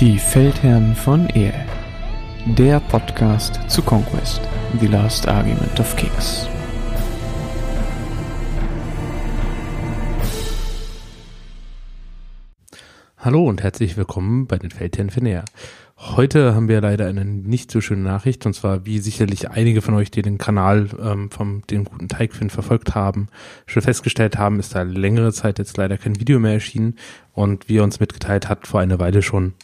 Die Feldherren von Ehe. Der Podcast zu Conquest, The Last Argument of Kings. Hallo und herzlich willkommen bei den Feldherren von Ehe. Heute haben wir leider eine nicht so schöne Nachricht, und zwar wie sicherlich einige von euch, die den Kanal ähm, vom dem guten Teigfin verfolgt haben, schon festgestellt haben, ist da längere Zeit jetzt leider kein Video mehr erschienen und wie er uns mitgeteilt hat, vor einer Weile schon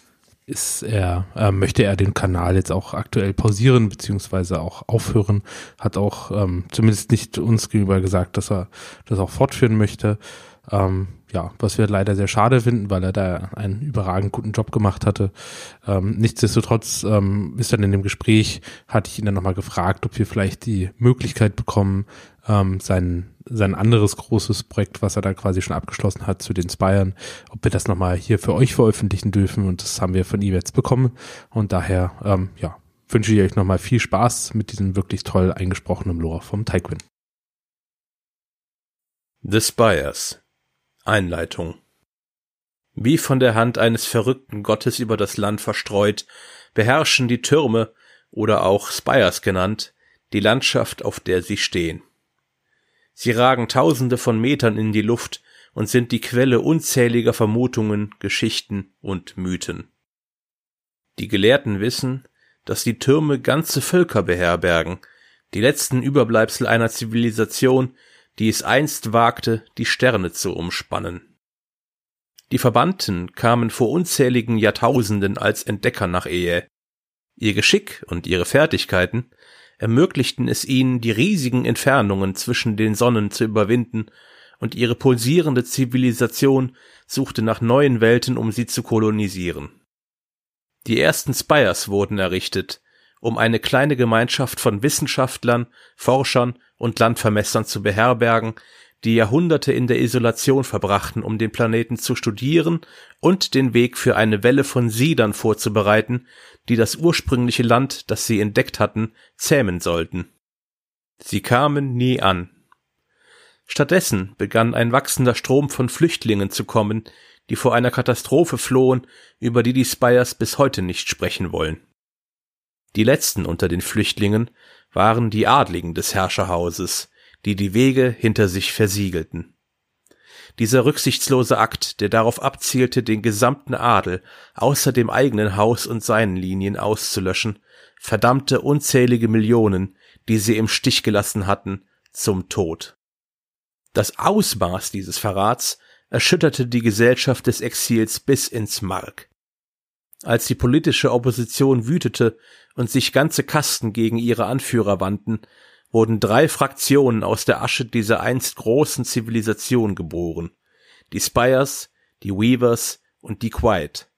ist er, äh, möchte er den Kanal jetzt auch aktuell pausieren beziehungsweise auch aufhören, hat auch ähm, zumindest nicht uns gegenüber gesagt, dass er das auch fortführen möchte. Ähm, ja, was wir leider sehr schade finden, weil er da einen überragend guten Job gemacht hatte. Ähm, nichtsdestotrotz ähm, ist dann in dem Gespräch, hatte ich ihn dann nochmal gefragt, ob wir vielleicht die Möglichkeit bekommen, ähm, sein, sein anderes großes Projekt, was er da quasi schon abgeschlossen hat, zu den Spyern, ob wir das nochmal hier für euch veröffentlichen dürfen und das haben wir von ihm jetzt bekommen und daher, ähm, ja, wünsche ich euch nochmal viel Spaß mit diesem wirklich toll eingesprochenen Lore vom Taikwin. The Spires Einleitung Wie von der Hand eines verrückten Gottes über das Land verstreut, beherrschen die Türme, oder auch Spires genannt, die Landschaft, auf der sie stehen. Sie ragen tausende von Metern in die Luft und sind die Quelle unzähliger Vermutungen, Geschichten und Mythen. Die Gelehrten wissen, dass die Türme ganze Völker beherbergen, die letzten Überbleibsel einer Zivilisation, die es einst wagte, die Sterne zu umspannen. Die Verbannten kamen vor unzähligen Jahrtausenden als Entdecker nach Ehe. Ihr Geschick und ihre Fertigkeiten ermöglichten es ihnen, die riesigen Entfernungen zwischen den Sonnen zu überwinden, und ihre pulsierende Zivilisation suchte nach neuen Welten, um sie zu kolonisieren. Die ersten Spires wurden errichtet, um eine kleine Gemeinschaft von Wissenschaftlern, Forschern und Landvermessern zu beherbergen, die Jahrhunderte in der Isolation verbrachten, um den Planeten zu studieren und den Weg für eine Welle von Siedern vorzubereiten, die das ursprüngliche Land, das sie entdeckt hatten, zähmen sollten. Sie kamen nie an. Stattdessen begann ein wachsender Strom von Flüchtlingen zu kommen, die vor einer Katastrophe flohen, über die die Spires bis heute nicht sprechen wollen. Die letzten unter den Flüchtlingen waren die Adligen des Herrscherhauses, die die Wege hinter sich versiegelten. Dieser rücksichtslose Akt, der darauf abzielte, den gesamten Adel außer dem eigenen Haus und seinen Linien auszulöschen, verdammte unzählige Millionen, die sie im Stich gelassen hatten, zum Tod. Das Ausmaß dieses Verrats erschütterte die Gesellschaft des Exils bis ins Mark. Als die politische Opposition wütete und sich ganze Kasten gegen ihre Anführer wandten, wurden drei Fraktionen aus der Asche dieser einst großen Zivilisation geboren. Die Spires, die Weavers und die Quiet.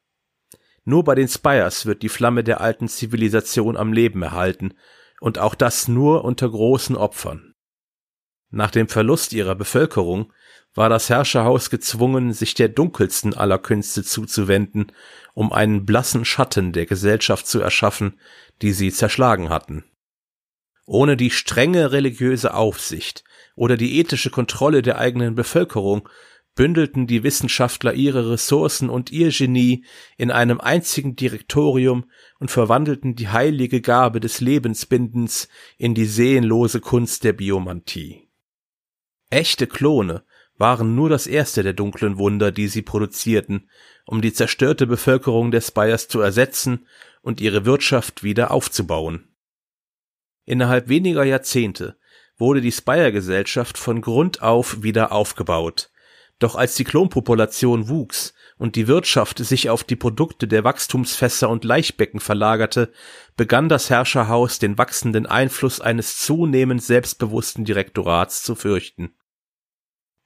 Nur bei den Spires wird die Flamme der alten Zivilisation am Leben erhalten, und auch das nur unter großen Opfern. Nach dem Verlust ihrer Bevölkerung war das Herrscherhaus gezwungen, sich der dunkelsten aller Künste zuzuwenden, um einen blassen Schatten der Gesellschaft zu erschaffen, die sie zerschlagen hatten. Ohne die strenge religiöse Aufsicht oder die ethische Kontrolle der eigenen Bevölkerung bündelten die Wissenschaftler ihre Ressourcen und ihr Genie in einem einzigen Direktorium und verwandelten die heilige Gabe des Lebensbindens in die seelenlose Kunst der Biomantie. Echte Klone waren nur das erste der dunklen Wunder, die sie produzierten, um die zerstörte Bevölkerung der Spires zu ersetzen und ihre Wirtschaft wieder aufzubauen. Innerhalb weniger Jahrzehnte wurde die Spire-Gesellschaft von Grund auf wieder aufgebaut. Doch als die Klonpopulation wuchs und die Wirtschaft sich auf die Produkte der Wachstumsfässer und Laichbecken verlagerte, begann das Herrscherhaus den wachsenden Einfluss eines zunehmend selbstbewussten Direktorats zu fürchten.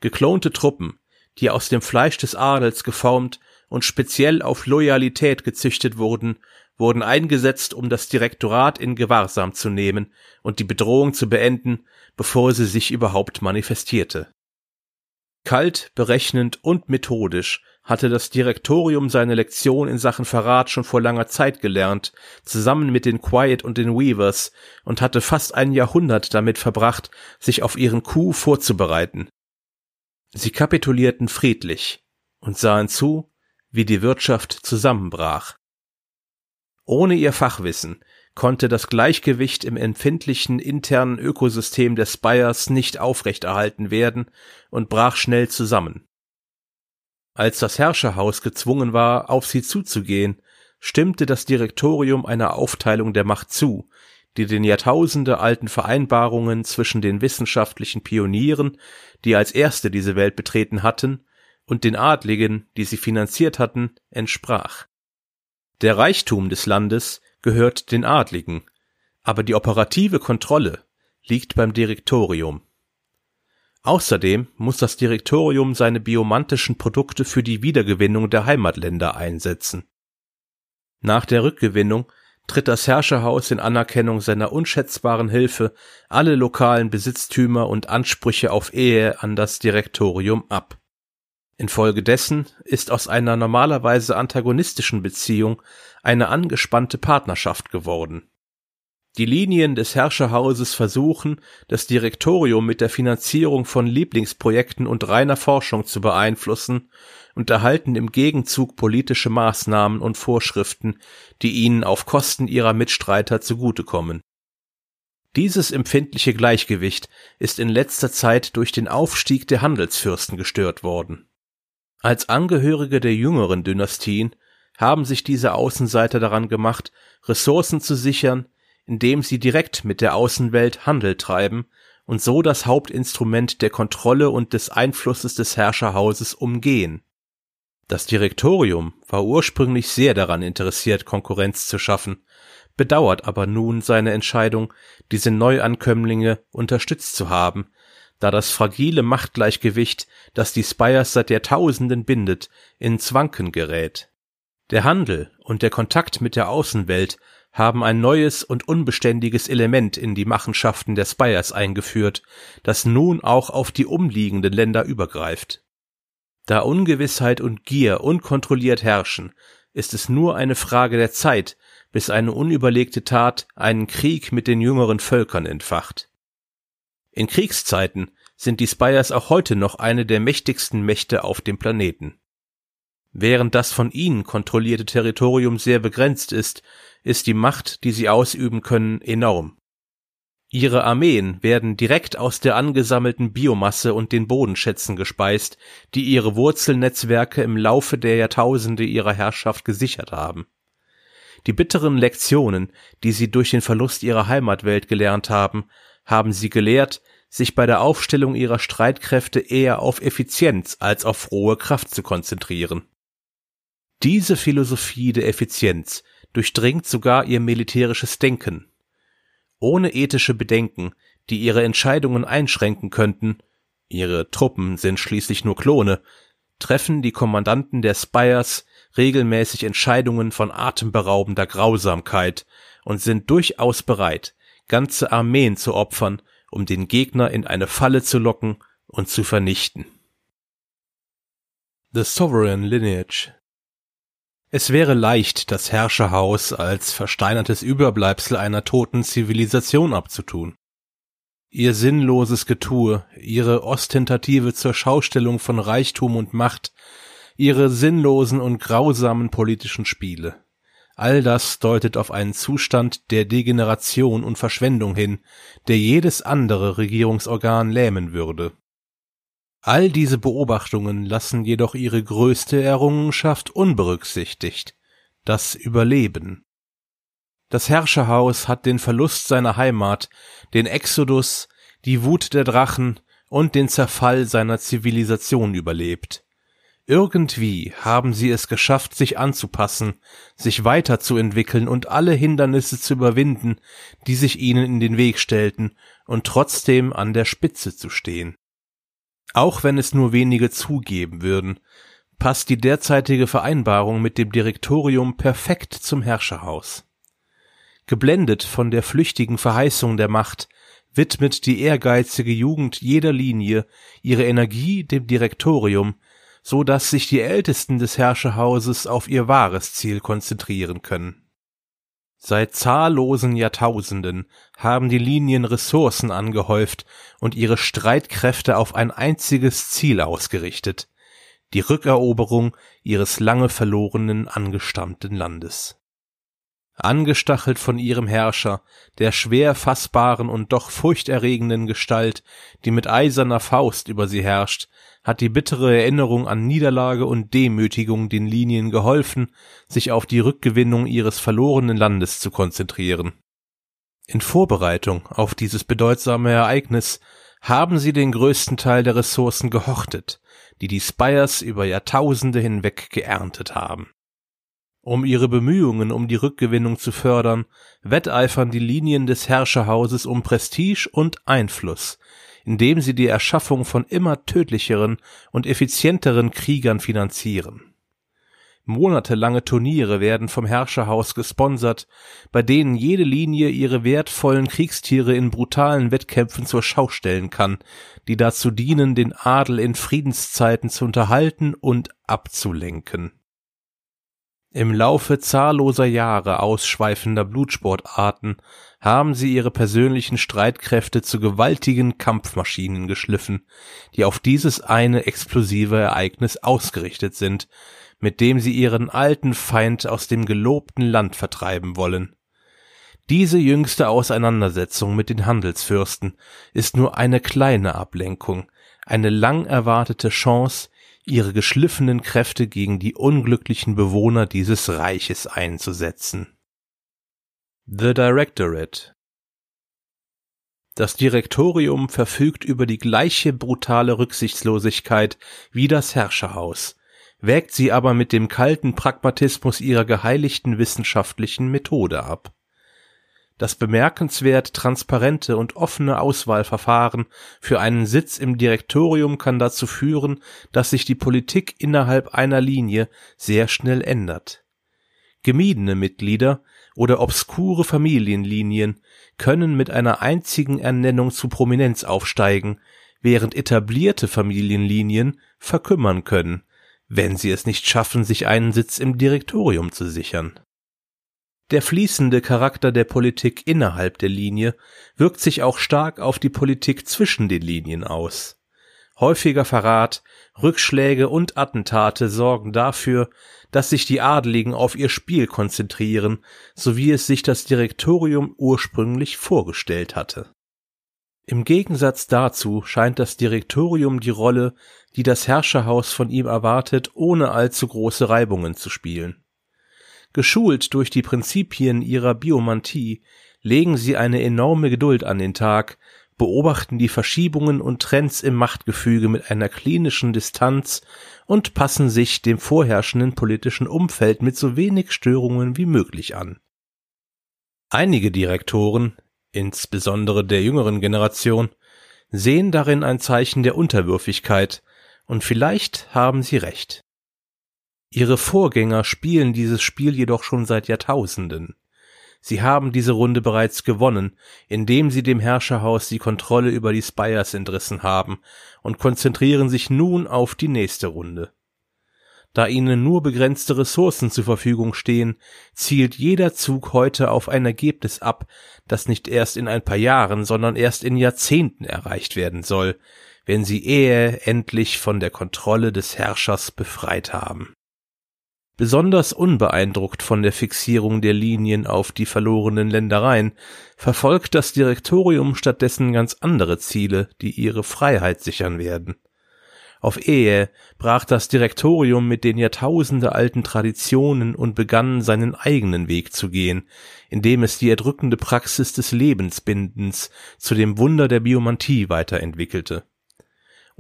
Geklonte Truppen, die aus dem Fleisch des Adels geformt und speziell auf Loyalität gezüchtet wurden, wurden eingesetzt, um das Direktorat in Gewahrsam zu nehmen und die Bedrohung zu beenden, bevor sie sich überhaupt manifestierte. Kalt, berechnend und methodisch hatte das Direktorium seine Lektion in Sachen Verrat schon vor langer Zeit gelernt, zusammen mit den Quiet und den Weavers, und hatte fast ein Jahrhundert damit verbracht, sich auf ihren Coup vorzubereiten. Sie kapitulierten friedlich und sahen zu, wie die Wirtschaft zusammenbrach. Ohne ihr Fachwissen konnte das Gleichgewicht im empfindlichen internen Ökosystem des Spires nicht aufrechterhalten werden und brach schnell zusammen. Als das Herrscherhaus gezwungen war, auf sie zuzugehen, stimmte das Direktorium einer Aufteilung der Macht zu, die den Jahrtausende alten Vereinbarungen zwischen den wissenschaftlichen Pionieren, die als erste diese Welt betreten hatten, und den Adligen, die sie finanziert hatten, entsprach. Der Reichtum des Landes gehört den Adligen, aber die operative Kontrolle liegt beim Direktorium. Außerdem muss das Direktorium seine biomantischen Produkte für die Wiedergewinnung der Heimatländer einsetzen. Nach der Rückgewinnung tritt das Herrscherhaus in Anerkennung seiner unschätzbaren Hilfe alle lokalen Besitztümer und Ansprüche auf Ehe an das Direktorium ab. Infolgedessen ist aus einer normalerweise antagonistischen Beziehung eine angespannte Partnerschaft geworden. Die Linien des Herrscherhauses versuchen, das Direktorium mit der Finanzierung von Lieblingsprojekten und reiner Forschung zu beeinflussen und erhalten im Gegenzug politische Maßnahmen und Vorschriften, die ihnen auf Kosten ihrer Mitstreiter zugutekommen. Dieses empfindliche Gleichgewicht ist in letzter Zeit durch den Aufstieg der Handelsfürsten gestört worden. Als Angehörige der jüngeren Dynastien haben sich diese Außenseiter daran gemacht, Ressourcen zu sichern, indem sie direkt mit der Außenwelt Handel treiben und so das Hauptinstrument der Kontrolle und des Einflusses des Herrscherhauses umgehen. Das Direktorium war ursprünglich sehr daran interessiert, Konkurrenz zu schaffen, bedauert aber nun seine Entscheidung, diese Neuankömmlinge unterstützt zu haben, da das fragile Machtgleichgewicht, das die Spires seit Jahrtausenden bindet, ins Wanken gerät. Der Handel und der Kontakt mit der Außenwelt haben ein neues und unbeständiges Element in die Machenschaften der Spires eingeführt, das nun auch auf die umliegenden Länder übergreift. Da Ungewissheit und Gier unkontrolliert herrschen, ist es nur eine Frage der Zeit, bis eine unüberlegte Tat einen Krieg mit den jüngeren Völkern entfacht. In Kriegszeiten sind die Spires auch heute noch eine der mächtigsten Mächte auf dem Planeten. Während das von ihnen kontrollierte Territorium sehr begrenzt ist, ist die Macht, die sie ausüben können, enorm. Ihre Armeen werden direkt aus der angesammelten Biomasse und den Bodenschätzen gespeist, die ihre Wurzelnetzwerke im Laufe der Jahrtausende ihrer Herrschaft gesichert haben. Die bitteren Lektionen, die sie durch den Verlust ihrer Heimatwelt gelernt haben, haben sie gelehrt, sich bei der Aufstellung ihrer Streitkräfte eher auf Effizienz als auf rohe Kraft zu konzentrieren. Diese Philosophie der Effizienz durchdringt sogar ihr militärisches Denken. Ohne ethische Bedenken, die ihre Entscheidungen einschränken könnten, ihre Truppen sind schließlich nur Klone, treffen die Kommandanten der Spires regelmäßig Entscheidungen von atemberaubender Grausamkeit und sind durchaus bereit, ganze Armeen zu opfern, um den Gegner in eine Falle zu locken und zu vernichten. The Sovereign Lineage es wäre leicht, das Herrscherhaus als versteinertes Überbleibsel einer toten Zivilisation abzutun. Ihr sinnloses Getue, ihre ostentative Zurschaustellung von Reichtum und Macht, ihre sinnlosen und grausamen politischen Spiele. All das deutet auf einen Zustand der Degeneration und Verschwendung hin, der jedes andere Regierungsorgan lähmen würde. All diese Beobachtungen lassen jedoch ihre größte Errungenschaft unberücksichtigt, das Überleben. Das Herrscherhaus hat den Verlust seiner Heimat, den Exodus, die Wut der Drachen und den Zerfall seiner Zivilisation überlebt. Irgendwie haben sie es geschafft, sich anzupassen, sich weiterzuentwickeln und alle Hindernisse zu überwinden, die sich ihnen in den Weg stellten, und trotzdem an der Spitze zu stehen. Auch wenn es nur wenige zugeben würden, passt die derzeitige Vereinbarung mit dem Direktorium perfekt zum Herrscherhaus. Geblendet von der flüchtigen Verheißung der Macht, widmet die ehrgeizige Jugend jeder Linie ihre Energie dem Direktorium, so dass sich die Ältesten des Herrscherhauses auf ihr wahres Ziel konzentrieren können. Seit zahllosen Jahrtausenden haben die Linien Ressourcen angehäuft und ihre Streitkräfte auf ein einziges Ziel ausgerichtet, die Rückeroberung ihres lange verlorenen angestammten Landes. Angestachelt von ihrem Herrscher, der schwer fassbaren und doch furchterregenden Gestalt, die mit eiserner Faust über sie herrscht, hat die bittere Erinnerung an Niederlage und Demütigung den Linien geholfen, sich auf die Rückgewinnung ihres verlorenen Landes zu konzentrieren. In Vorbereitung auf dieses bedeutsame Ereignis haben sie den größten Teil der Ressourcen gehortet, die die Spires über Jahrtausende hinweg geerntet haben. Um ihre Bemühungen um die Rückgewinnung zu fördern, wetteifern die Linien des Herrscherhauses um Prestige und Einfluss, indem sie die Erschaffung von immer tödlicheren und effizienteren Kriegern finanzieren. Monatelange Turniere werden vom Herrscherhaus gesponsert, bei denen jede Linie ihre wertvollen Kriegstiere in brutalen Wettkämpfen zur Schau stellen kann, die dazu dienen, den Adel in Friedenszeiten zu unterhalten und abzulenken. Im Laufe zahlloser Jahre ausschweifender Blutsportarten haben sie ihre persönlichen Streitkräfte zu gewaltigen Kampfmaschinen geschliffen, die auf dieses eine explosive Ereignis ausgerichtet sind, mit dem sie ihren alten Feind aus dem gelobten Land vertreiben wollen. Diese jüngste Auseinandersetzung mit den Handelsfürsten ist nur eine kleine Ablenkung, eine lang erwartete Chance, ihre geschliffenen Kräfte gegen die unglücklichen Bewohner dieses Reiches einzusetzen. The Directorate Das Direktorium verfügt über die gleiche brutale Rücksichtslosigkeit wie das Herrscherhaus, wägt sie aber mit dem kalten Pragmatismus ihrer geheiligten wissenschaftlichen Methode ab. Das bemerkenswert transparente und offene Auswahlverfahren für einen Sitz im Direktorium kann dazu führen, dass sich die Politik innerhalb einer Linie sehr schnell ändert. Gemiedene Mitglieder oder obskure Familienlinien können mit einer einzigen Ernennung zu Prominenz aufsteigen, während etablierte Familienlinien verkümmern können, wenn sie es nicht schaffen, sich einen Sitz im Direktorium zu sichern der fließende Charakter der Politik innerhalb der Linie wirkt sich auch stark auf die Politik zwischen den Linien aus. Häufiger Verrat, Rückschläge und Attentate sorgen dafür, dass sich die Adeligen auf ihr Spiel konzentrieren, so wie es sich das Direktorium ursprünglich vorgestellt hatte. Im Gegensatz dazu scheint das Direktorium die Rolle, die das Herrscherhaus von ihm erwartet, ohne allzu große Reibungen zu spielen. Geschult durch die Prinzipien ihrer Biomantie legen sie eine enorme Geduld an den Tag, beobachten die Verschiebungen und Trends im Machtgefüge mit einer klinischen Distanz und passen sich dem vorherrschenden politischen Umfeld mit so wenig Störungen wie möglich an. Einige Direktoren, insbesondere der jüngeren Generation, sehen darin ein Zeichen der Unterwürfigkeit, und vielleicht haben sie recht. Ihre Vorgänger spielen dieses Spiel jedoch schon seit Jahrtausenden. Sie haben diese Runde bereits gewonnen, indem sie dem Herrscherhaus die Kontrolle über die Spires entrissen haben und konzentrieren sich nun auf die nächste Runde. Da ihnen nur begrenzte Ressourcen zur Verfügung stehen, zielt jeder Zug heute auf ein Ergebnis ab, das nicht erst in ein paar Jahren, sondern erst in Jahrzehnten erreicht werden soll, wenn sie Ehe endlich von der Kontrolle des Herrschers befreit haben. Besonders unbeeindruckt von der Fixierung der Linien auf die verlorenen Ländereien verfolgt das Direktorium stattdessen ganz andere Ziele, die ihre Freiheit sichern werden. Auf Ehe brach das Direktorium mit den Jahrtausende alten Traditionen und begann seinen eigenen Weg zu gehen, indem es die erdrückende Praxis des Lebensbindens zu dem Wunder der Biomantie weiterentwickelte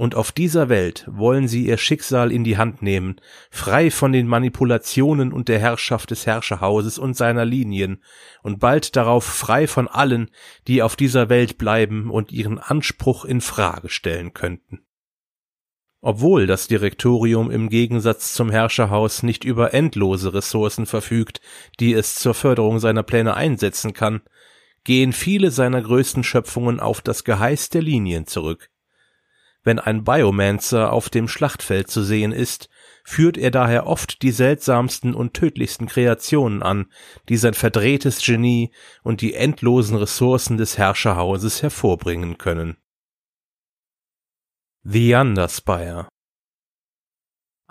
und auf dieser Welt wollen sie ihr Schicksal in die Hand nehmen, frei von den Manipulationen und der Herrschaft des Herrscherhauses und seiner Linien, und bald darauf frei von allen, die auf dieser Welt bleiben und ihren Anspruch in Frage stellen könnten. Obwohl das Direktorium im Gegensatz zum Herrscherhaus nicht über endlose Ressourcen verfügt, die es zur Förderung seiner Pläne einsetzen kann, gehen viele seiner größten Schöpfungen auf das Geheiß der Linien zurück. Wenn ein Biomancer auf dem Schlachtfeld zu sehen ist, führt er daher oft die seltsamsten und tödlichsten Kreationen an, die sein verdrehtes Genie und die endlosen Ressourcen des Herrscherhauses hervorbringen können. The Underspire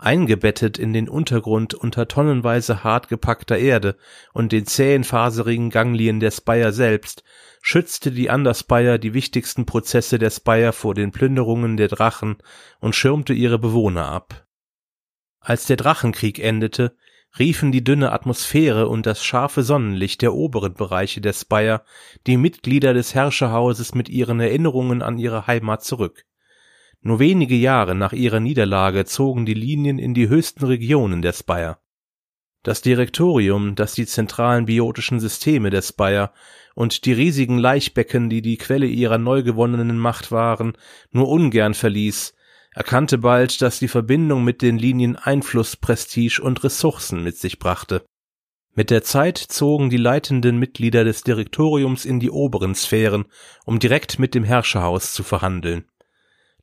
Eingebettet in den Untergrund unter tonnenweise hart gepackter Erde und den zähen faserigen Ganglien der Spire selbst, schützte die Underspire die wichtigsten Prozesse der Spire vor den Plünderungen der Drachen und schirmte ihre Bewohner ab. Als der Drachenkrieg endete, riefen die dünne Atmosphäre und das scharfe Sonnenlicht der oberen Bereiche der Spire die Mitglieder des Herrscherhauses mit ihren Erinnerungen an ihre Heimat zurück. Nur wenige Jahre nach ihrer Niederlage zogen die Linien in die höchsten Regionen der Spire. Das Direktorium, das die zentralen biotischen Systeme der Spire und die riesigen Laichbecken, die die Quelle ihrer neu gewonnenen Macht waren, nur ungern verließ, erkannte bald, dass die Verbindung mit den Linien Einfluss, Prestige und Ressourcen mit sich brachte. Mit der Zeit zogen die leitenden Mitglieder des Direktoriums in die oberen Sphären, um direkt mit dem Herrscherhaus zu verhandeln.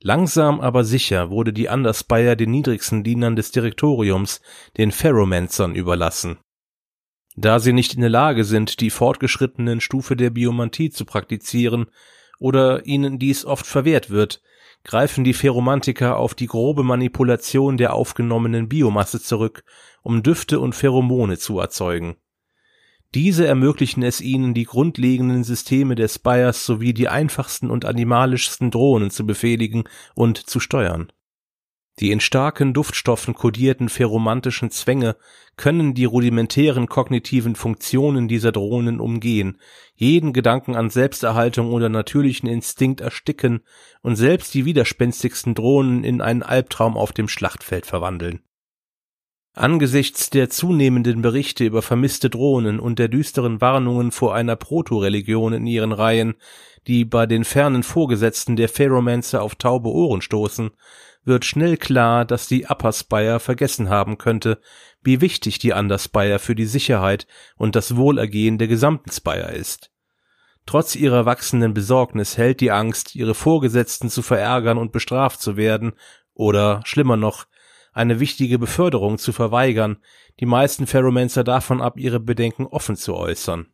Langsam aber sicher wurde die Underspire den niedrigsten Dienern des Direktoriums, den Ferromancern, überlassen. Da sie nicht in der Lage sind, die fortgeschrittenen Stufe der Biomantie zu praktizieren oder ihnen dies oft verwehrt wird, greifen die Ferromantiker auf die grobe Manipulation der aufgenommenen Biomasse zurück, um Düfte und Pheromone zu erzeugen. Diese ermöglichen es ihnen, die grundlegenden Systeme der Spires sowie die einfachsten und animalischsten Drohnen zu befehligen und zu steuern. Die in starken Duftstoffen kodierten pheromantischen Zwänge können die rudimentären kognitiven Funktionen dieser Drohnen umgehen, jeden Gedanken an Selbsterhaltung oder natürlichen Instinkt ersticken und selbst die widerspenstigsten Drohnen in einen Albtraum auf dem Schlachtfeld verwandeln. Angesichts der zunehmenden Berichte über vermisste Drohnen und der düsteren Warnungen vor einer Proto-Religion in ihren Reihen, die bei den fernen Vorgesetzten der Ferromancer auf taube Ohren stoßen, wird schnell klar, dass die Upper Spire vergessen haben könnte, wie wichtig die Underspire für die Sicherheit und das Wohlergehen der gesamten Spire ist. Trotz ihrer wachsenden Besorgnis hält die Angst, ihre Vorgesetzten zu verärgern und bestraft zu werden, oder schlimmer noch, eine wichtige Beförderung zu verweigern, die meisten Ferromancer davon ab, ihre Bedenken offen zu äußern.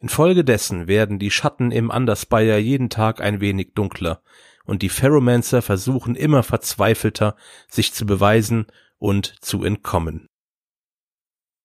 Infolgedessen werden die Schatten im Underspire jeden Tag ein wenig dunkler, und die Ferromancer versuchen immer verzweifelter, sich zu beweisen und zu entkommen.